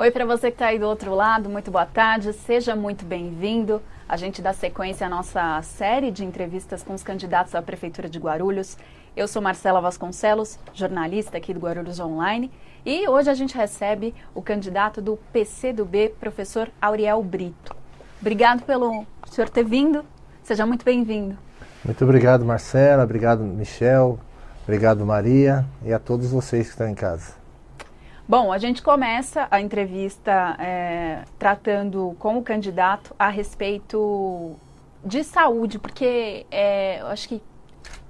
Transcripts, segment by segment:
Oi para você que está aí do outro lado, muito boa tarde, seja muito bem-vindo. A gente dá sequência à nossa série de entrevistas com os candidatos à Prefeitura de Guarulhos. Eu sou Marcela Vasconcelos, jornalista aqui do Guarulhos Online, e hoje a gente recebe o candidato do PCdoB, professor Auriel Brito. Obrigado pelo senhor ter vindo, seja muito bem-vindo. Muito obrigado, Marcela, obrigado, Michel, obrigado, Maria, e a todos vocês que estão em casa. Bom, a gente começa a entrevista é, tratando com o candidato a respeito de saúde, porque é, eu acho que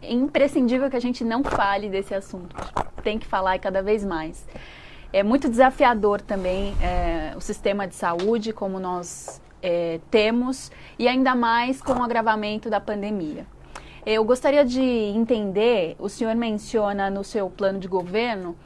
é imprescindível que a gente não fale desse assunto. Tem que falar e cada vez mais. É muito desafiador também é, o sistema de saúde, como nós é, temos, e ainda mais com o agravamento da pandemia. Eu gostaria de entender, o senhor menciona no seu plano de governo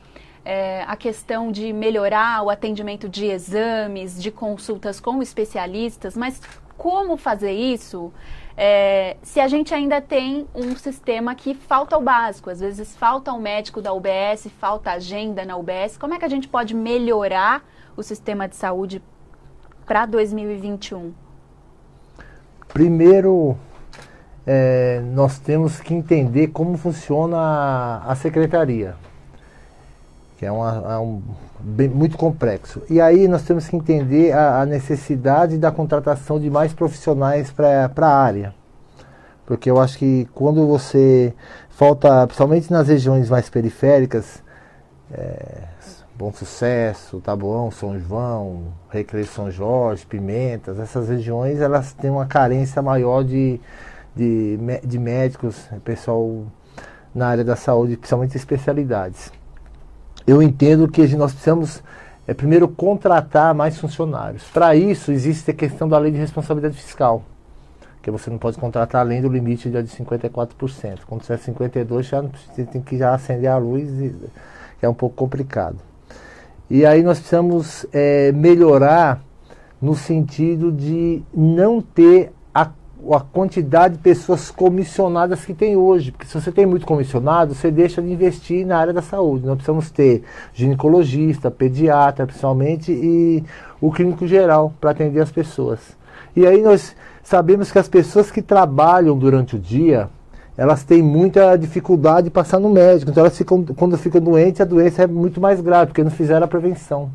é, a questão de melhorar o atendimento de exames, de consultas com especialistas, mas como fazer isso é, se a gente ainda tem um sistema que falta o básico? Às vezes falta um médico da UBS, falta agenda na UBS. Como é que a gente pode melhorar o sistema de saúde para 2021? Primeiro, é, nós temos que entender como funciona a, a secretaria que é, uma, é um, bem, muito complexo. E aí nós temos que entender a, a necessidade da contratação de mais profissionais para a área. Porque eu acho que quando você falta, principalmente nas regiões mais periféricas, é, Bom Sucesso, Taboão, São João, Recreio São Jorge, Pimentas, essas regiões elas têm uma carência maior de, de, de médicos, pessoal na área da saúde, principalmente especialidades eu entendo que nós precisamos é, primeiro contratar mais funcionários. Para isso existe a questão da lei de responsabilidade fiscal, que você não pode contratar além do limite de 54%. Quando você é 52, já você tem que já acender a luz, e, é um pouco complicado. E aí nós precisamos é, melhorar no sentido de não ter a quantidade de pessoas comissionadas que tem hoje. Porque se você tem muito comissionado, você deixa de investir na área da saúde. Nós precisamos ter ginecologista, pediatra, principalmente, e o clínico geral para atender as pessoas. E aí nós sabemos que as pessoas que trabalham durante o dia, elas têm muita dificuldade de passar no médico. Então elas ficam, quando ficam doentes, a doença é muito mais grave, porque não fizeram a prevenção.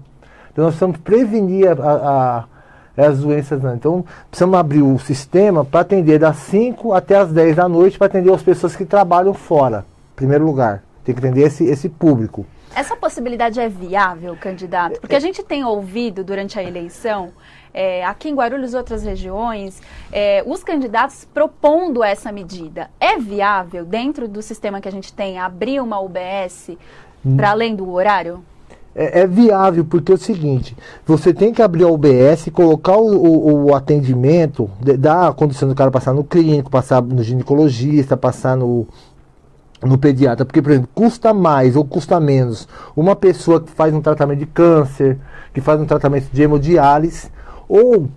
Então nós precisamos prevenir a, a é as doenças. Né? Então, precisamos abrir o sistema para atender das 5 até as 10 da noite, para atender as pessoas que trabalham fora, em primeiro lugar. Tem que atender esse, esse público. Essa possibilidade é viável, candidato? Porque a gente tem ouvido durante a eleição, é, aqui em Guarulhos e outras regiões, é, os candidatos propondo essa medida. É viável, dentro do sistema que a gente tem, abrir uma UBS para além do horário? É, é, viável, porque é o seguinte, você tem que abrir a UBS, colocar o, o, o atendimento, dar a condição do cara passar no clínico, passar no ginecologista, passar no, no pediatra, porque, por exemplo, custa mais ou custa menos uma pessoa que faz um tratamento de câncer, que faz um tratamento de hemodiálise, ou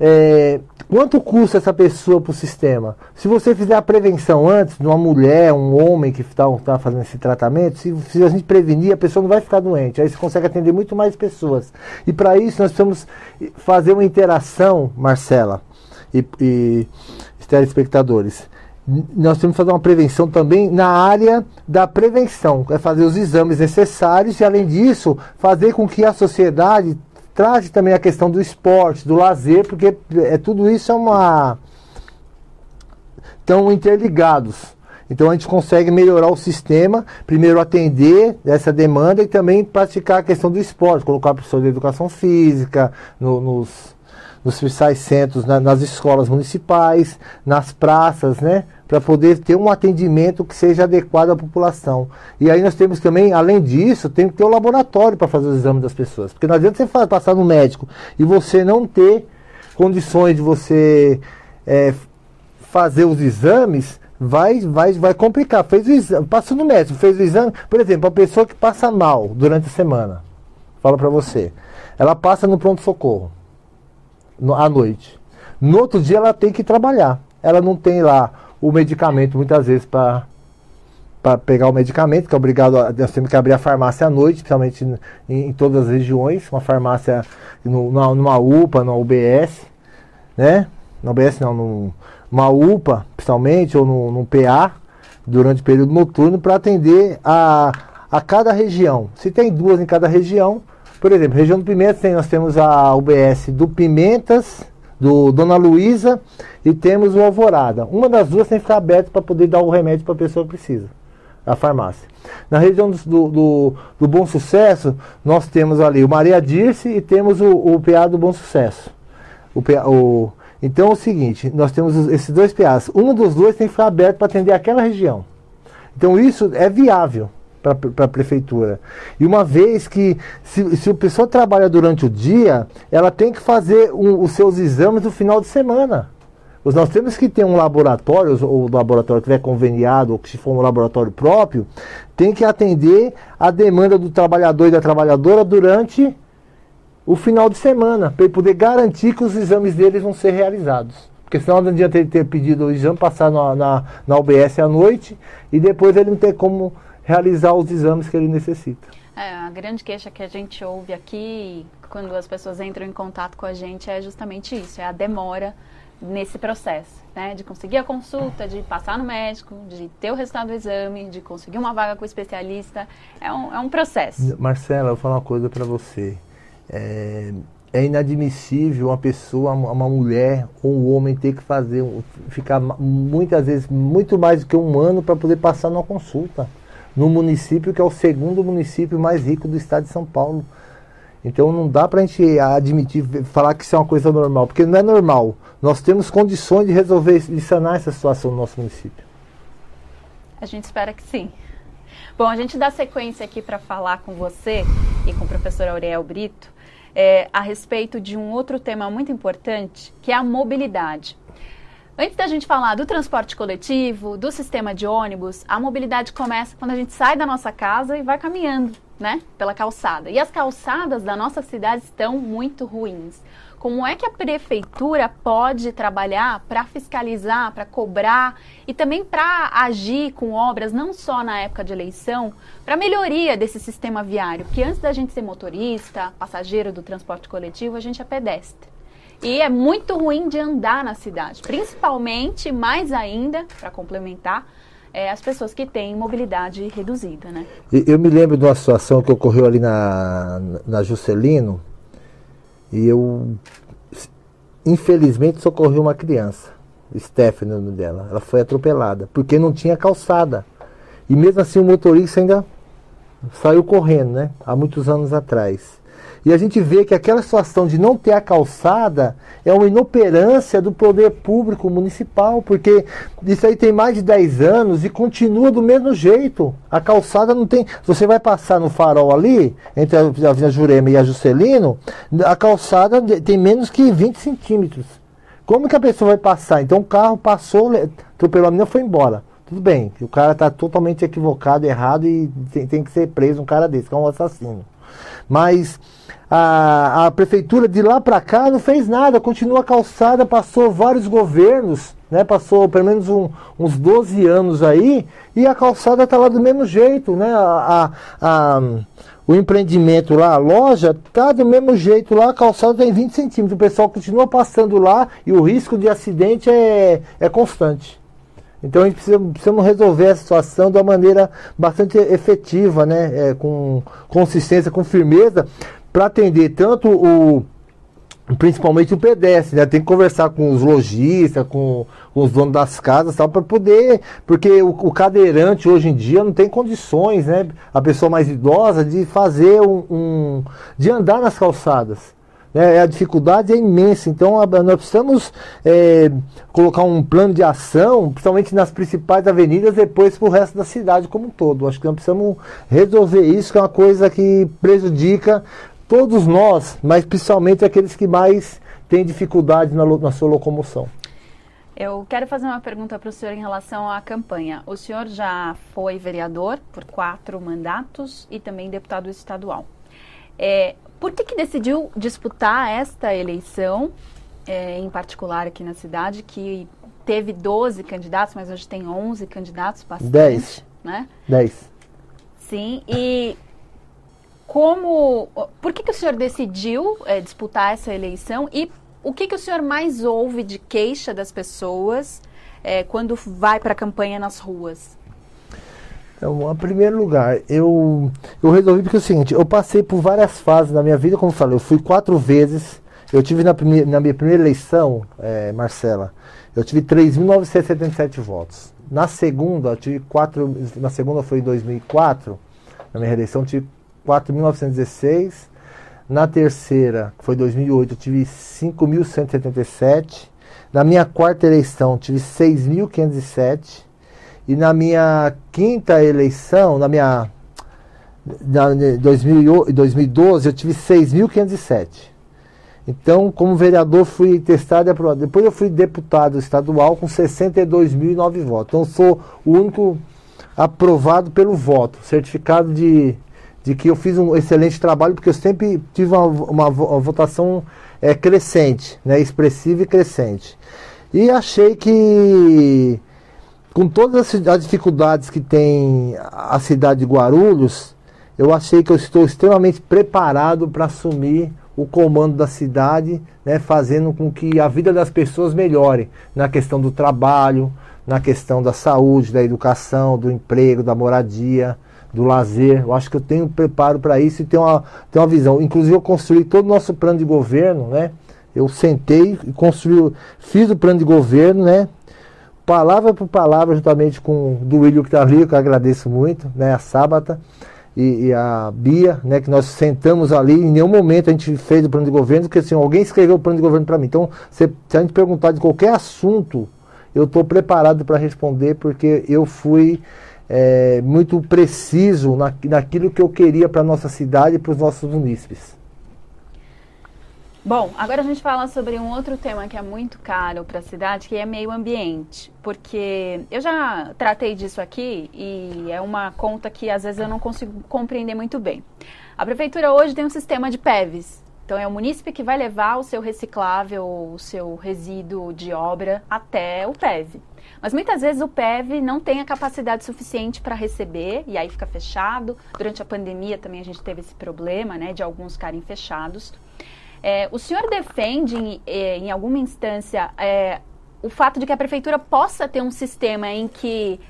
é, quanto custa essa pessoa para o sistema? Se você fizer a prevenção antes, de uma mulher, um homem que está tá fazendo esse tratamento, se, se, a gente prevenir, a pessoa não vai ficar doente. Aí você consegue atender muito mais pessoas. E para isso nós precisamos fazer uma interação, Marcela e, e telespectadores. Nós temos que fazer uma prevenção também na área da prevenção, é fazer os exames necessários e, além disso, fazer com que a sociedade traz também a questão do esporte, do lazer, porque é, tudo isso é uma. estão interligados. Então a gente consegue melhorar o sistema, primeiro atender essa demanda e também praticar a questão do esporte, colocar pessoas de educação física no, nos, nos principais centros, na, nas escolas municipais, nas praças, né? Para poder ter um atendimento que seja adequado à população. E aí nós temos também, além disso, tem que ter o um laboratório para fazer os exames das pessoas. Porque não adianta você passar no médico e você não ter condições de você é, fazer os exames, vai, vai, vai complicar. Fez o exame, passou no médico, fez o exame. Por exemplo, a pessoa que passa mal durante a semana, fala para você, ela passa no pronto-socorro à noite. No outro dia ela tem que trabalhar. Ela não tem lá o medicamento muitas vezes para para pegar o medicamento, que é obrigado a, nós temos que abrir a farmácia à noite, principalmente em, em todas as regiões, uma farmácia no, numa UPA, na UBS, né? Na UBS não, numa UPA, principalmente, ou no, num PA, durante o período noturno, para atender a, a cada região. Se tem duas em cada região, por exemplo, região do Pimentas, nós temos a UBS do Pimentas, do Dona Luísa e temos o Alvorada. Uma das duas tem que ficar aberta para poder dar o remédio para a pessoa que precisa, a farmácia. Na região do, do, do, Bom Sucesso, nós temos ali o Maria Dirce e temos o, o PA do Bom Sucesso. O, o, então é o seguinte, nós temos esses dois PAs. Um dos dois tem que ficar aberto para atender aquela região. Então isso é viável para a prefeitura. E uma vez que, se, se a pessoa trabalha durante o dia, ela tem que fazer um, os seus exames no final de semana. Nós temos que ter um laboratório, ou o laboratório que tiver conveniado, ou que se for um laboratório próprio, tem que atender a demanda do trabalhador e da trabalhadora durante o final de semana, para ele poder garantir que os exames deles vão ser realizados. Porque senão não adianta ele ter pedido o exame, passar na, na, na UBS à noite e depois ele não ter como realizar os exames que ele necessita. É, a grande queixa que a gente ouve aqui, quando as pessoas entram em contato com a gente, é justamente isso, é a demora nesse processo, né? De conseguir a consulta, de passar no médico, de ter o resultado do exame, de conseguir uma vaga com o especialista. É um, é um processo. Marcela, eu vou falar uma coisa para você. É, é, inadmissível uma pessoa, uma mulher ou um homem ter que fazer, ficar muitas vezes muito mais do que um ano para poder passar numa consulta no município que é o segundo município mais rico do estado de São Paulo. Então não dá para a gente admitir, falar que isso é uma coisa normal, porque não é normal. Nós temos condições de resolver, de sanar essa situação no nosso município. A gente espera que sim. Bom, a gente dá sequência aqui para falar com você e com o professor Aurel Brito é, a respeito de um outro tema muito importante, que é a mobilidade. Antes da gente falar do transporte coletivo, do sistema de ônibus, a mobilidade começa quando a gente sai da nossa casa e vai caminhando, né, pela calçada. E as calçadas da nossa cidade estão muito ruins. Como é que a prefeitura pode trabalhar para fiscalizar, para cobrar e também para agir com obras, não só na época de eleição, para melhoria desse sistema viário? Porque antes da gente ser motorista, passageiro do transporte coletivo, a gente é pedestre. E é muito ruim de andar na cidade, principalmente, mais ainda, para complementar, é, as pessoas que têm mobilidade reduzida, né? Eu me lembro de uma situação que ocorreu ali na, na Juscelino e eu, infelizmente, socorri uma criança, Stephanie, o nome dela. Ela foi atropelada, porque não tinha calçada. E mesmo assim o motorista ainda saiu correndo, né? Há muitos anos atrás. E a gente vê que aquela situação de não ter a calçada é uma inoperância do poder público municipal, porque isso aí tem mais de 10 anos e continua do mesmo jeito. A calçada não tem. Você vai passar no farol ali, entre a Avenida Jurema e a Juscelino, a calçada tem menos que 20 centímetros. Como que a pessoa vai passar? Então o carro passou, atropelou a menina foi embora. Tudo bem, o cara está totalmente equivocado, errado e tem, tem, que ser preso um cara desse, que é um assassino. Mas a, a prefeitura de lá para cá não fez nada, continua calçada, passou vários governos, né? Passou pelo menos um, uns 12 anos aí, e a calçada está lá do mesmo jeito, né? A, a, a, o empreendimento lá, a loja, tá do mesmo jeito lá, a calçada tem 20 centímetros. O pessoal continua passando lá e o risco de acidente é, é constante. Então a gente precisa, precisamos resolver a situação de uma maneira bastante efetiva, né? É, com consistência, com firmeza, para atender tanto o principalmente o pedestre, né? Tem que conversar com os lojistas, com, com os donos das casas, tal, para poder, porque o, o, cadeirante hoje em dia não tem condições, né? A pessoa mais idosa de fazer um, um de andar nas calçadas. Né? A dificuldade é imensa, então nós precisamos é, colocar um plano de ação, principalmente nas principais avenidas, depois para o resto da cidade como um todo. Acho que nós precisamos resolver isso, que é uma coisa que prejudica todos nós, mas principalmente aqueles que mais têm dificuldade na, na sua locomoção. Eu quero fazer uma pergunta para o senhor em relação à campanha. O senhor já foi vereador por quatro mandatos e também deputado estadual. É, por que, que decidiu disputar esta eleição, é, em particular aqui na cidade, que teve 12 candidatos, mas hoje tem 11 candidatos, bastante. 10. né? 10. Sim, e como. Por que, que o senhor decidiu é, disputar essa eleição e o que, que o senhor mais ouve de queixa das pessoas é, quando vai para a campanha nas ruas? Então, em primeiro lugar, eu, eu resolvi porque é o seguinte, eu passei por várias fases na minha vida, como eu falei, eu fui quatro vezes, eu tive na, primeira, na minha primeira eleição, é, Marcela, eu tive 3.977 votos. Na segunda, eu tive quatro, na segunda foi em 2004, na minha reeleição, eu tive 4.916. Na terceira, que foi 2008, eu tive 5.177. Na minha quarta eleição, tive 6.507. E na minha quinta eleição, na minha na 2012, eu tive 6.507. Então, como vereador, fui testado e aprovado. Depois eu fui deputado estadual com 62.009 votos. Então, sou o único aprovado pelo voto, certificado de de que eu fiz um excelente trabalho, porque eu sempre tive uma, uma, votação é, crescente, né, expressiva e crescente. E achei que, com todas as dificuldades que tem a cidade de Guarulhos, eu achei que eu estou extremamente preparado para assumir o comando da cidade, né, fazendo com que a vida das pessoas melhore na questão do trabalho, na questão da saúde, da educação, do emprego, da moradia do lazer. Eu acho que eu tenho preparo para isso e tenho uma, tenho uma visão. Inclusive, eu construí todo o nosso plano de governo, né? Eu sentei e construí, fiz o plano de governo, né? Palavra por palavra, juntamente com o William que está ali, que eu agradeço muito, né? A Sábata e, e, a Bia, né? Que nós sentamos ali, em nenhum momento a gente fez o plano de governo, porque assim, alguém escreveu o plano de governo para mim. Então, se, se a gente perguntar de qualquer assunto, eu estou preparado para responder, porque eu fui é, muito preciso na, naquilo que eu queria para a nossa cidade e para os nossos munícipes. Bom, agora a gente fala sobre um outro tema que é muito caro para a cidade, que é meio ambiente. Porque eu já tratei disso aqui e é uma conta que às vezes eu não consigo compreender muito bem. A prefeitura hoje tem um sistema de PEVs. Então é o munícipe que vai levar o seu reciclável, o seu resíduo de obra até o PEV. Mas muitas vezes o PEV não tem a capacidade suficiente para receber e aí fica fechado. Durante a pandemia também a gente teve esse problema, né, de alguns ficarem fechados. É, o senhor defende em, é, em alguma instância é, o fato de que a prefeitura possa ter um sistema em que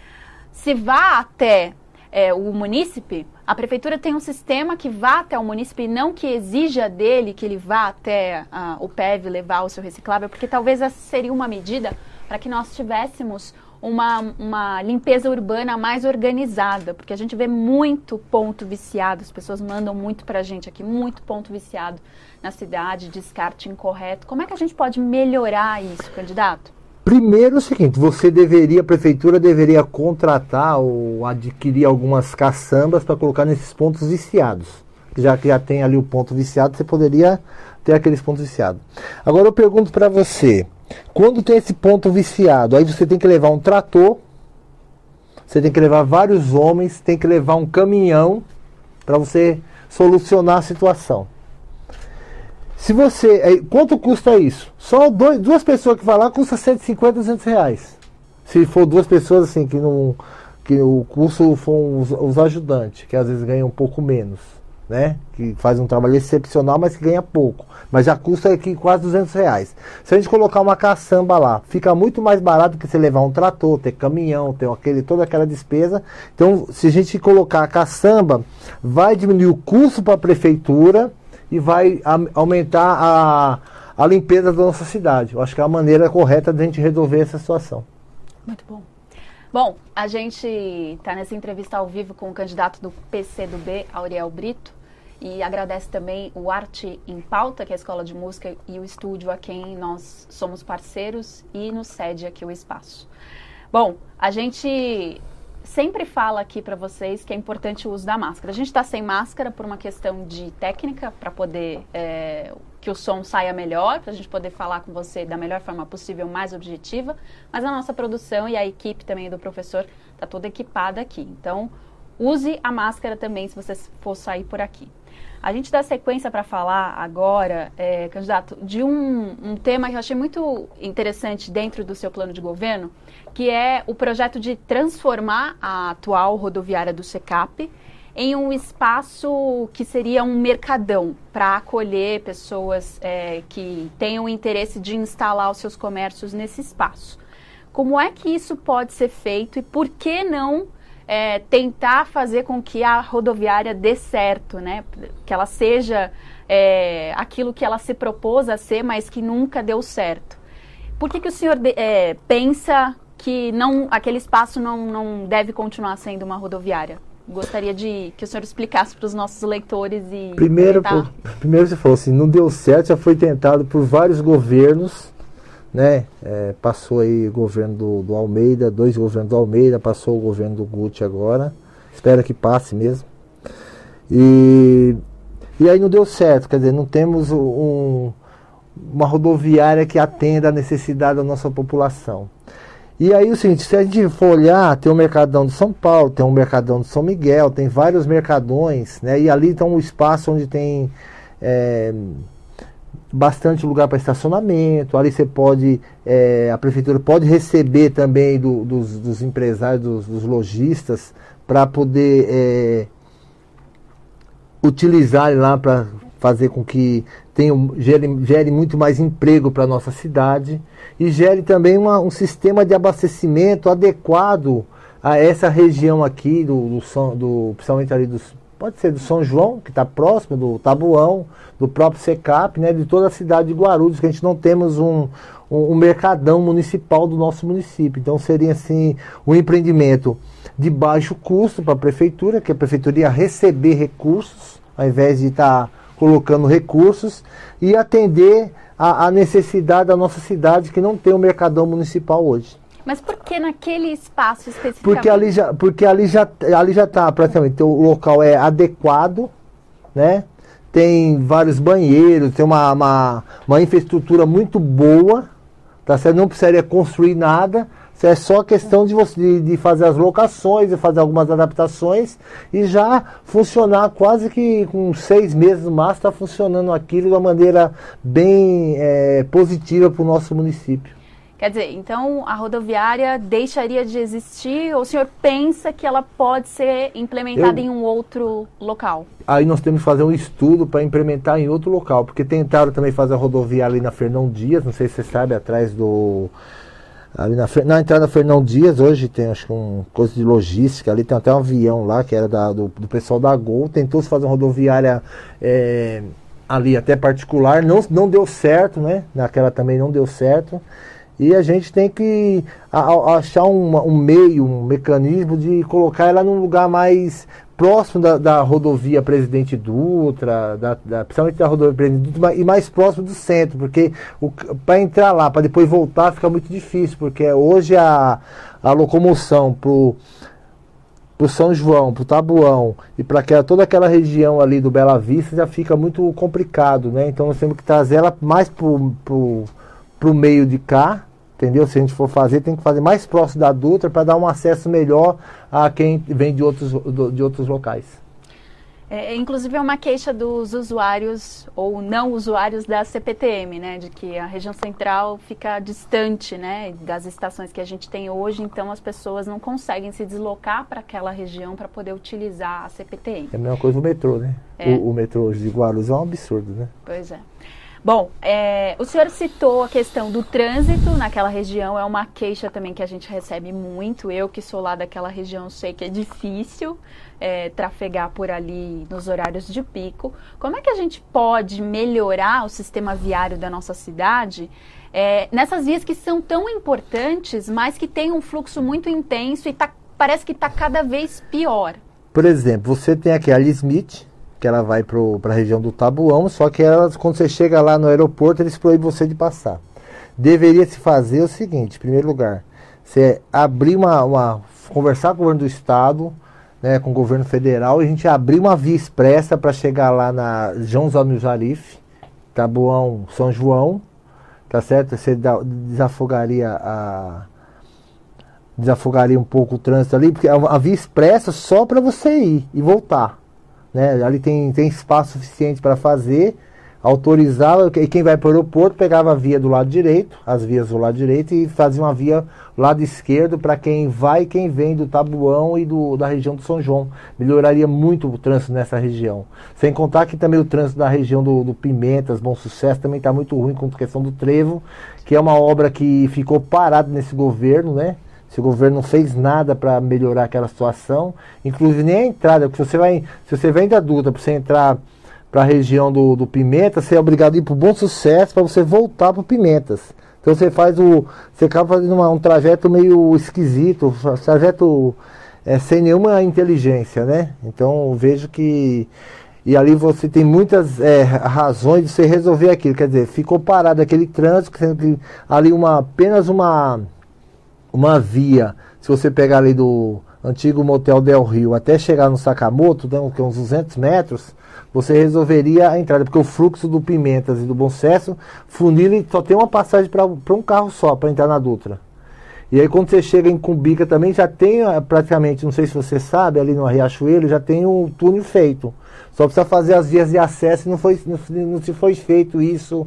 se vá até é, o munícipe, a prefeitura tem um sistema que vá até o munícipe e não que exija dele que ele vá até uh, o PEV levar o seu reciclável, porque talvez essa seria uma medida para que nós tivéssemos uma, uma limpeza urbana mais organizada, porque a gente vê muito ponto viciado, as pessoas mandam muito para a gente aqui, muito ponto viciado na cidade, descarte incorreto. Como é que a gente pode melhorar isso, candidato? Primeiro é o seguinte, você deveria, a prefeitura deveria contratar ou adquirir algumas caçambas para colocar nesses pontos viciados. Já que já tem ali o ponto viciado, você poderia ter aqueles pontos viciados. Agora eu pergunto para você, quando tem esse ponto viciado, aí você tem que levar um trator, você tem que levar vários homens, tem que levar um caminhão para você solucionar a situação. Se você. Quanto custa isso? Só dois, duas pessoas que vão lá custa 150, 200 reais. Se for duas pessoas assim que não. que o curso for os, os ajudantes, que às vezes ganham um pouco menos né? Que faz um trabalho excepcional, mas que ganha pouco. Mas já custa aqui quase 200 reais. Se a gente colocar uma caçamba lá, fica muito mais barato que você levar um trator, ter caminhão, ter aquele, toda aquela despesa. Então, se a gente colocar a caçamba, vai diminuir o custo para a prefeitura e vai a, aumentar a, a limpeza da nossa cidade. Eu acho que é a maneira correta de a gente resolver essa situação. Muito bom. Bom, a gente está nessa entrevista ao vivo com o candidato do PCdoB, Auriel Brito e agradece também o Arte em Pauta, que é a escola de música e o estúdio a quem nós somos parceiros e nos cede aqui o espaço. Bom, a gente sempre fala aqui para vocês que é importante o uso da máscara. A gente está sem máscara por uma questão de técnica, para poder é, que o som saia melhor, para a gente poder falar com você da melhor forma possível, mais objetiva. Mas a nossa produção e a equipe também do professor está toda equipada aqui. Então, use a máscara também se você for sair por aqui. A gente dá sequência para falar agora, é, candidato, de um, um, tema que eu achei muito interessante dentro do seu plano de governo, que é o projeto de transformar a atual rodoviária do SECAP em um espaço que seria um mercadão para acolher pessoas é, que tenham interesse de instalar os seus comércios nesse espaço. Como é que isso pode ser feito e por que não é, tentar fazer com que a rodoviária dê certo, né? Que ela seja é, aquilo que ela se propôs a ser, mas que nunca deu certo. Por que, que o senhor é, pensa que não, aquele espaço não, não deve continuar sendo uma rodoviária? Gostaria de que o senhor explicasse para os nossos leitores e. Primeiro, primeiro você falou assim, não deu certo, já foi tentado por vários governos né? É, passou aí o governo do, do, Almeida, dois governos do Almeida, passou o governo do Guti agora. Espero que passe mesmo. E, e aí não deu certo, quer dizer, não temos um, uma rodoviária que atenda a necessidade da nossa população. E aí o seguinte, se a gente for olhar, tem o Mercadão de São Paulo, tem o Mercadão de São Miguel, tem vários mercadões, né? E ali está um espaço onde tem é, bastante lugar para estacionamento. Ali você pode, é, a prefeitura pode receber também do, dos, dos, empresários, dos, dos lojistas, para poder é, utilizar lá para fazer com que tenha, gere, gere muito mais emprego para a nossa cidade e gere também uma, um sistema de abastecimento adequado a essa região aqui, do, do, do principalmente ali dos Pode ser do São João, que está próximo, do Tabuão, do próprio SECAP, né, de toda a cidade de Guarulhos, que a gente não temos um, um, um mercadão municipal do nosso município. Então seria assim um empreendimento de baixo custo para a prefeitura, que a prefeitura ia receber recursos, ao invés de estar tá colocando recursos, e atender a, a necessidade da nossa cidade, que não tem um mercadão municipal hoje. Mas por que naquele espaço especificamente? Porque ali já, porque ali já, ali já está praticamente o local é adequado, né? Tem vários banheiros, tem uma, uma, uma infraestrutura muito boa, tá certo? Não precisaria construir nada. É só questão de, você, de, de fazer as locações, de fazer algumas adaptações e já funcionar quase que com seis meses no máximo, está funcionando aquilo de uma maneira bem é, positiva para o nosso município. Quer dizer, então a rodoviária deixaria de existir ou o senhor pensa que ela pode ser implementada Eu, em um outro local? Aí nós temos que fazer um estudo para implementar em outro local, porque tentaram também fazer a rodoviária ali na Fernão Dias, não sei se você sabe, atrás do. Ali na, na entrada da Fernão Dias, hoje tem acho que um coisa de logística, ali tem até um avião lá, que era da, do, do pessoal da Gol, tentou se fazer uma rodoviária. É, ali até particular, não, não deu certo, né? Naquela também não deu certo. E a gente tem que achar um, um, meio, um mecanismo de colocar ela num lugar mais próximo da, da rodovia Presidente Dutra, da, da, principalmente da rodovia Presidente Dutra, e mais próximo do centro, porque para entrar lá, para depois voltar, fica muito difícil, porque hoje a, a locomoção para o São João, para o Tabuão e para toda aquela região ali do Bela Vista já fica muito complicado, né? Então nós temos que trazer ela mais para o meio de cá, entendeu? Se a gente for fazer, tem que fazer mais próximo da Dutra para dar um acesso melhor a quem vem de outros, de outros locais. É, inclusive é uma queixa dos usuários ou não usuários da CPTM, né, de que a região central fica distante, né, das estações que a gente tem hoje, então as pessoas não conseguem se deslocar para aquela região para poder utilizar a CPTM. É a mesma coisa o metrô, né? É. O, o metrô de Guarulhos é um absurdo, né? Pois é. Bom, é, o senhor citou a questão do trânsito naquela região, é uma queixa também que a gente recebe muito. Eu que sou lá daquela região sei que é difícil é, trafegar por ali nos horários de pico. Como é que a gente pode melhorar o sistema viário da nossa cidade é, nessas vias que são tão importantes, mas que tem um fluxo muito intenso e tá, parece que está cada vez pior? Por exemplo, você tem aqui a Smith, que ela vai para a região do Tabuão, só que ela, quando você chega lá no aeroporto, eles proíbem você de passar. Deveria se fazer o seguinte, em primeiro lugar, você abrir uma, uma conversar com o governo do estado, né, com o governo federal, e a gente abrir uma via expressa para chegar lá na João Zano Jarif, Tabuão, São João, tá certo? Você desafogaria a desafogaria um pouco o trânsito ali, porque a via expressa só para você ir e voltar. Né? Ali tem, tem espaço suficiente para fazer, autorizava, e quem vai para o aeroporto pegava a via do lado direito, as vias do lado direito, e fazia uma via lado esquerdo para quem vai e quem vem do Tabuão e do, da região do São João. Melhoraria muito o trânsito nessa região. Sem contar que também o trânsito da região do, do Pimentas, Bom Sucesso, também está muito ruim com a questão do trevo, que é uma obra que ficou parada nesse governo, né? Se o governo não fez nada para melhorar aquela situação, inclusive nem a entrada, porque se você vai, se você vem da para você entrar para a região do, do Pimenta, você é obrigado a ir para o Bom Sucesso para você voltar para Pimentas. Então você faz o. Você acaba fazendo uma, um trajeto meio esquisito, um trajeto é, sem nenhuma inteligência, né? Então vejo que. E ali você tem muitas é, razões de você resolver aquilo. Quer dizer, ficou parado aquele trânsito, sendo que ali uma, apenas uma uma via, se você pegar ali do antigo Motel Del Rio até chegar no Sakamoto, então, que é uns 200 metros, você resolveria a entrada, porque o fluxo do Pimentas e do Bom Sucesso, funil só tem uma passagem para um carro só para entrar na Dutra. E aí quando você chega em Cumbica também já tem eh, praticamente, não sei se você sabe, ali no Riachuelo já tem um túnel feito. Só precisa fazer as vias de acesso e não, foi, não, não se foi feito isso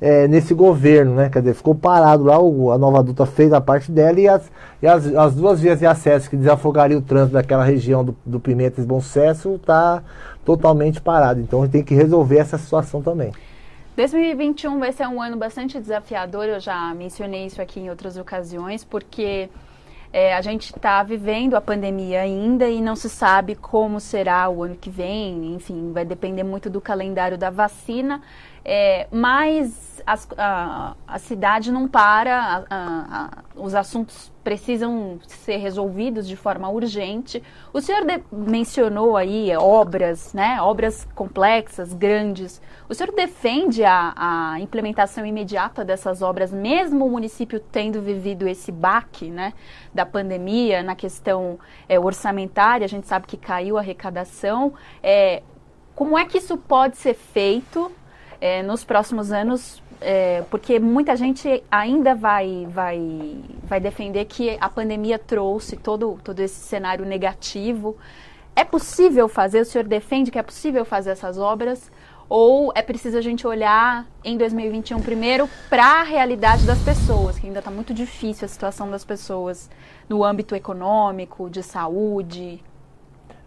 é, nesse governo, né? Quer dizer, ficou parado lá, o, a nova adulta fez a parte dela e, as, e as, as duas vias de acesso que desafogariam o trânsito daquela região do, do Pimentas e Bom Sucesso está totalmente parado. Então a gente tem que resolver essa situação também. 2021 vai ser um ano bastante desafiador, eu já mencionei isso aqui em outras ocasiões, porque é, a gente está vivendo a pandemia ainda e não se sabe como será o ano que vem, enfim, vai depender muito do calendário da vacina. É, mas as, a, a, cidade não para, a, a, os assuntos precisam ser resolvidos de forma urgente. O senhor mencionou aí obras, né, obras complexas, grandes. O senhor defende a, implementação imediata dessas obras, mesmo o município tendo vivido esse baque né, da pandemia na questão é, orçamentária? A gente sabe que caiu a arrecadação. É, como é que isso pode ser feito é, nos próximos anos, é, porque muita gente ainda vai, vai, vai defender que a pandemia trouxe todo, todo esse cenário negativo. É possível fazer? O senhor defende que é possível fazer essas obras? Ou é preciso a gente olhar em 2021 primeiro para a realidade das pessoas, que ainda está muito difícil a situação das pessoas no âmbito econômico, de saúde?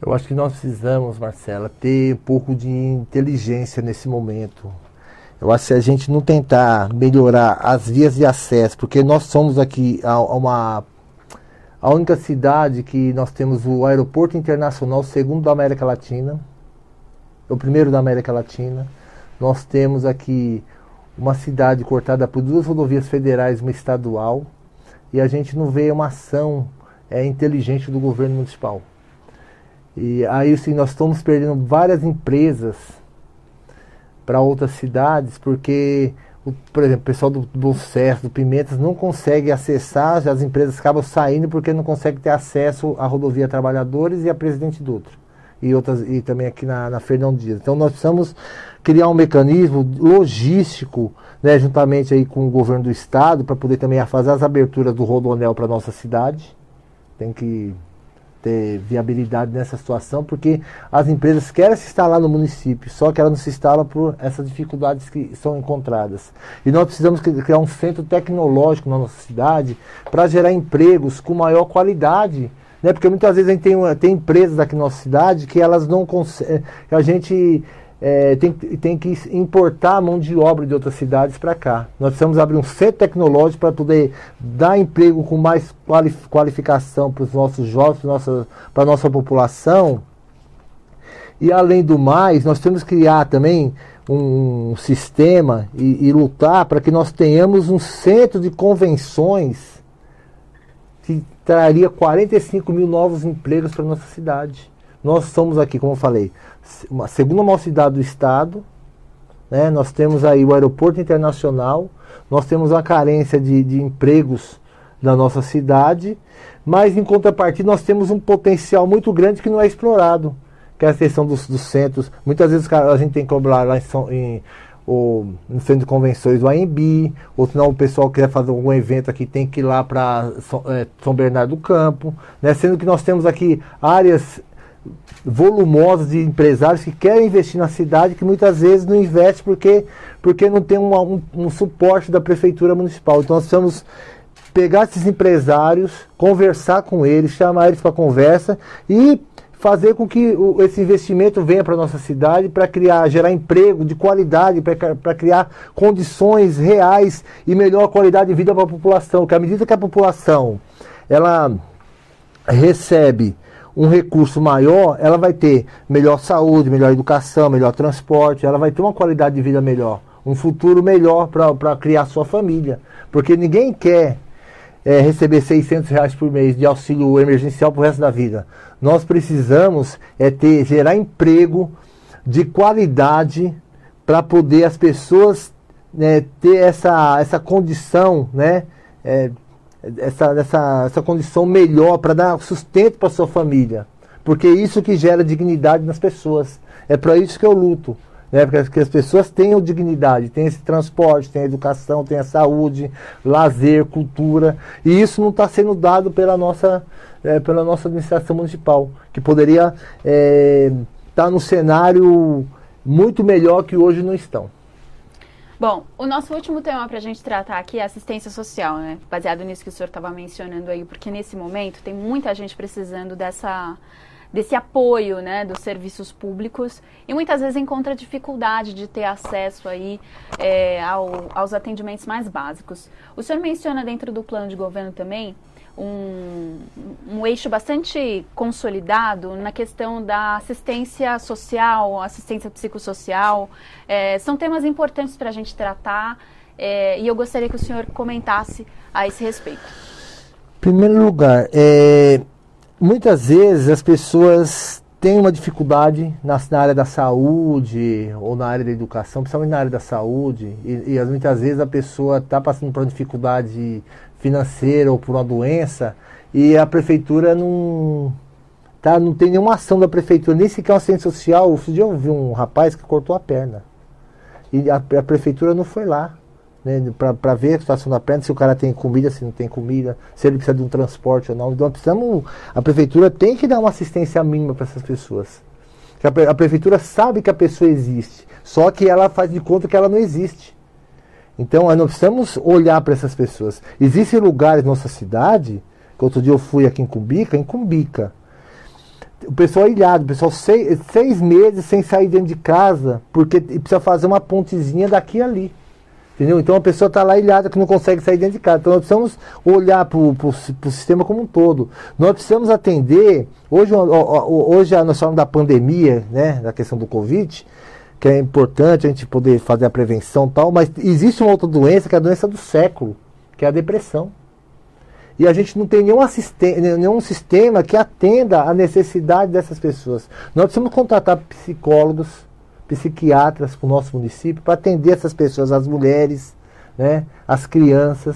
Eu acho que nós precisamos, Marcela, ter um pouco de inteligência nesse momento. Eu acho que se a gente não tentar melhorar as vias de acesso, porque nós somos aqui a, uma a única cidade que nós temos o aeroporto internacional segundo da América Latina, o primeiro da América Latina. Nós temos aqui uma cidade cortada por duas rodovias federais, uma estadual, e a gente não vê uma ação é, inteligente do governo municipal. E aí sim, nós estamos perdendo várias empresas para outras cidades, porque, o, por exemplo, o pessoal do, do CES, do Pimentas, não consegue acessar, as empresas acabam saindo porque não conseguem ter acesso à rodovia Trabalhadores e à Presidente Dutra. E, outras, e também aqui na, na Fernão Dias. Então nós precisamos criar um mecanismo logístico, né, juntamente aí com o governo do estado, para poder também fazer as aberturas do Rodonel para nossa cidade. Tem que ter viabilidade nessa situação, porque as empresas querem se instalar no município, só que elas não se instalam por essas dificuldades que são encontradas. E nós precisamos criar um centro tecnológico na nossa cidade para gerar empregos com maior qualidade. Né? Porque muitas vezes a gente tem, tem empresas aqui na nossa cidade que elas não conseguem. A gente é, tem, tem que importar a mão de obra de outras cidades para cá. Nós precisamos abrir um centro tecnológico para poder dar emprego com mais qualificação para os nossos jovens, para a nossa população. E além do mais, nós temos que criar também um sistema e, e lutar para que nós tenhamos um centro de convenções que traria 45 mil novos empregos para nossa cidade. Nós somos aqui, como eu falei, uma segunda maior cidade do estado. Né? Nós temos aí o aeroporto internacional, nós temos uma carência de, de empregos na nossa cidade, mas em contrapartida nós temos um potencial muito grande que não é explorado, que é a questão dos, dos centros. Muitas vezes a gente tem que cobrar lá em, São, em ou no centro de convenções do AMB, ou se não o pessoal quer fazer algum evento aqui tem que ir lá para é, São Bernardo do Campo, né? sendo que nós temos aqui áreas volumosas de empresários que querem investir na cidade, que muitas vezes não investem porque, porque não tem um, um, um suporte da prefeitura municipal. Então nós precisamos pegar esses empresários, conversar com eles, chamar eles para conversa e fazer com que o, esse investimento venha para a nossa cidade para criar, gerar emprego de qualidade, para criar condições reais e melhor qualidade de vida para a população. Que à medida que a população ela recebe um recurso maior, ela vai ter melhor saúde, melhor educação, melhor transporte, ela vai ter uma qualidade de vida melhor, um futuro melhor para criar sua família. Porque ninguém quer é, receber 600 reais por mês de auxílio emergencial para o resto da vida. Nós precisamos é ter, gerar emprego de qualidade para poder as pessoas né, ter essa, essa condição, né, é, essa, essa, essa condição melhor para dar sustento para sua família. Porque é isso que gera dignidade nas pessoas. É para isso que eu luto né? Para que as pessoas tenham dignidade, tenham esse transporte, tenham educação, tenham saúde, lazer, cultura. E isso não está sendo dado pela nossa, é, pela nossa administração municipal, que poderia estar é, tá no cenário muito melhor que hoje não estão. Bom, o nosso último tema para a gente tratar aqui é assistência social, né? Baseado nisso que o senhor estava mencionando aí, porque nesse momento tem muita gente precisando dessa desse apoio né, dos serviços públicos e muitas vezes encontra dificuldade de ter acesso aí é, ao, aos atendimentos mais básicos. O senhor menciona dentro do plano de governo também um, um eixo bastante consolidado na questão da assistência social, assistência psicossocial. É, são temas importantes para a gente tratar é, e eu gostaria que o senhor comentasse a esse respeito. Em primeiro lugar, é, muitas vezes as pessoas têm uma dificuldade na, na, área da saúde ou na área da educação, principalmente na área da saúde, e, e muitas vezes a pessoa está passando por uma dificuldade financeira ou por uma doença e a prefeitura não, tá, não tem nenhuma ação da prefeitura, nem sequer uma assistência social. Outro dia eu vi um rapaz que cortou a perna e a, a prefeitura não foi lá né, para ver a situação da perna, se o cara tem comida, se não tem comida, se ele precisa de um transporte ou não. Então precisamos, a prefeitura tem que dar uma assistência mínima para essas pessoas. A, a prefeitura sabe que a pessoa existe, só que ela faz de conta que ela não existe. Então nós precisamos olhar para essas pessoas. Existem lugares na nossa cidade, que outro dia eu fui aqui em Cumbica, em Cumbica. O pessoal é ilhado, o pessoal seis, seis meses sem sair dentro de casa, porque precisa fazer uma pontezinha daqui e ali. Entendeu? Então a pessoa está lá ilhada que não consegue sair dentro de casa. Então nós precisamos olhar para o sistema como um todo. Nós precisamos atender. Hoje, hoje nós falamos da pandemia, né, da questão do Covid, que é importante a gente poder fazer a prevenção e tal, mas existe uma outra doença que é a doença do século, que é a depressão. E a gente não tem nenhum, nenhum sistema que atenda a necessidade dessas pessoas. Nós precisamos contratar psicólogos psiquiatras para o nosso município para atender essas pessoas, as mulheres, né, as crianças.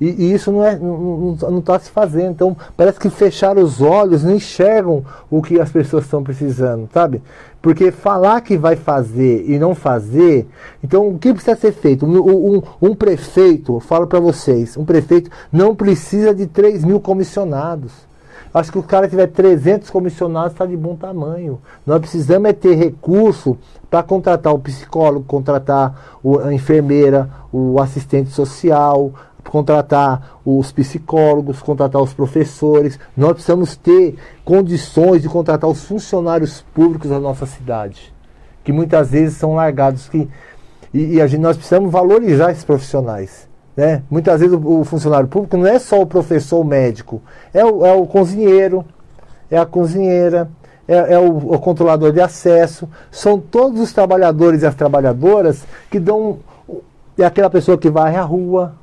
E, e isso não está não, não tá se fazendo. Então, parece que fecharam os olhos, não enxergam o que as pessoas estão precisando, sabe? Porque falar que vai fazer e não fazer. Então, o que precisa ser feito? Um, um, um prefeito, falo para vocês, um prefeito não precisa de 3 mil comissionados. Acho que o cara tiver 300 comissionados está de bom tamanho. Nós precisamos é ter recurso para contratar o psicólogo, contratar a enfermeira, o assistente social, contratar os psicólogos, contratar os professores. Nós precisamos ter condições de contratar os funcionários públicos da nossa cidade, que muitas vezes são largados. Que, e, e a gente, nós precisamos valorizar esses profissionais. Né? Muitas vezes o, o, funcionário público não é só o professor o médico, é o, é o cozinheiro, é a cozinheira, é, é o, o, controlador de acesso, são todos os trabalhadores e as trabalhadoras que dão. É aquela pessoa que varre a rua.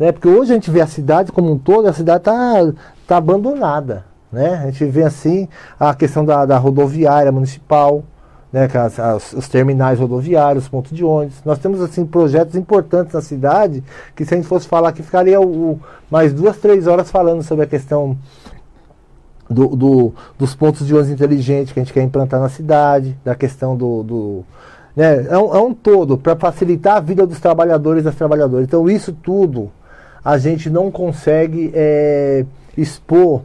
Né? Porque hoje a gente vê a cidade como um todo, a cidade está tá abandonada. Né? A gente vê assim a questão da, da rodoviária municipal né, as, as, os terminais rodoviários, pontos de ônibus. Nós temos assim projetos importantes na cidade que se a gente fosse falar aqui ficaria o, o, mais duas, três horas falando sobre a questão do, do, dos pontos de ônibus inteligentes que a gente quer implantar na cidade, da questão do, do Né? É, um, é um todo para facilitar a vida dos trabalhadores e das trabalhadoras. Então, isso tudo a gente não consegue é, expor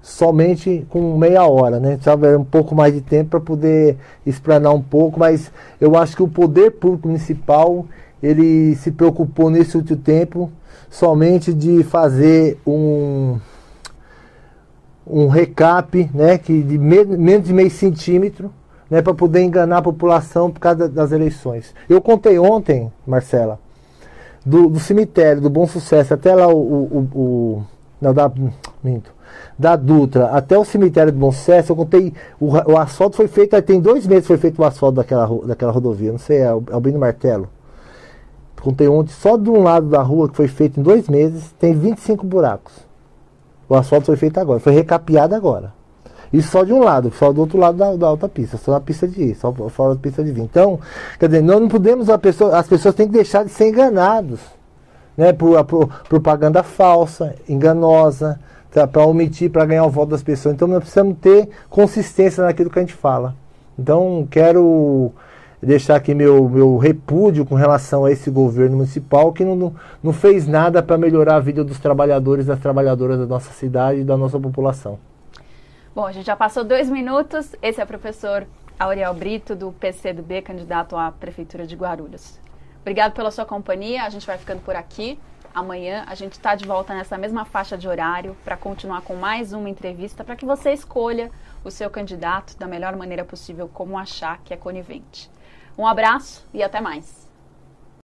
somente com meia hora, né? Precisava um pouco mais de tempo para poder explanar um pouco, mas eu acho que o poder público municipal ele se preocupou nesse último tempo somente de fazer um um recap, né, que de menos de meio centímetro, né, para poder enganar a população por causa das eleições. Eu contei ontem, Marcela, do, do cemitério do Bom Sucesso até lá o, o, o não dá minto, da Dutra até o cemitério do Bom Sucesso, eu contei, o, o asfalto foi feito, tem dois meses foi feito o asfalto daquela, daquela rodovia, não sei, é o Albino Martelo. Contei ontem, só de um lado da rua que foi feito em dois meses, tem 25 buracos. O asfalto foi feito agora, foi recapeado agora. Isso só de um lado, só do outro lado da, da alta pista, só na pista de ir, só fora da pista de vir. Então, quer dizer, nós não podemos, pessoa, as pessoas têm que deixar de ser enganados, né, por, por propaganda falsa, enganosa, tá, para omitir, para ganhar o voto das pessoas. Então, nós precisamos ter consistência naquilo que a gente fala. Então, quero deixar aqui meu, meu repúdio com relação a esse governo municipal que não, não fez nada para melhorar a vida dos trabalhadores das trabalhadoras da nossa cidade e da nossa população. Bom, a gente já passou dois minutos. Esse é o professor Auriel Brito, do PCdoB, candidato à Prefeitura de Guarulhos. Obrigado pela sua companhia. A gente vai ficando por aqui. Amanhã a gente está de volta nessa mesma faixa de horário para continuar com mais uma entrevista para que você escolha o seu candidato da melhor maneira possível, como achar que é conivente. Um abraço e até mais.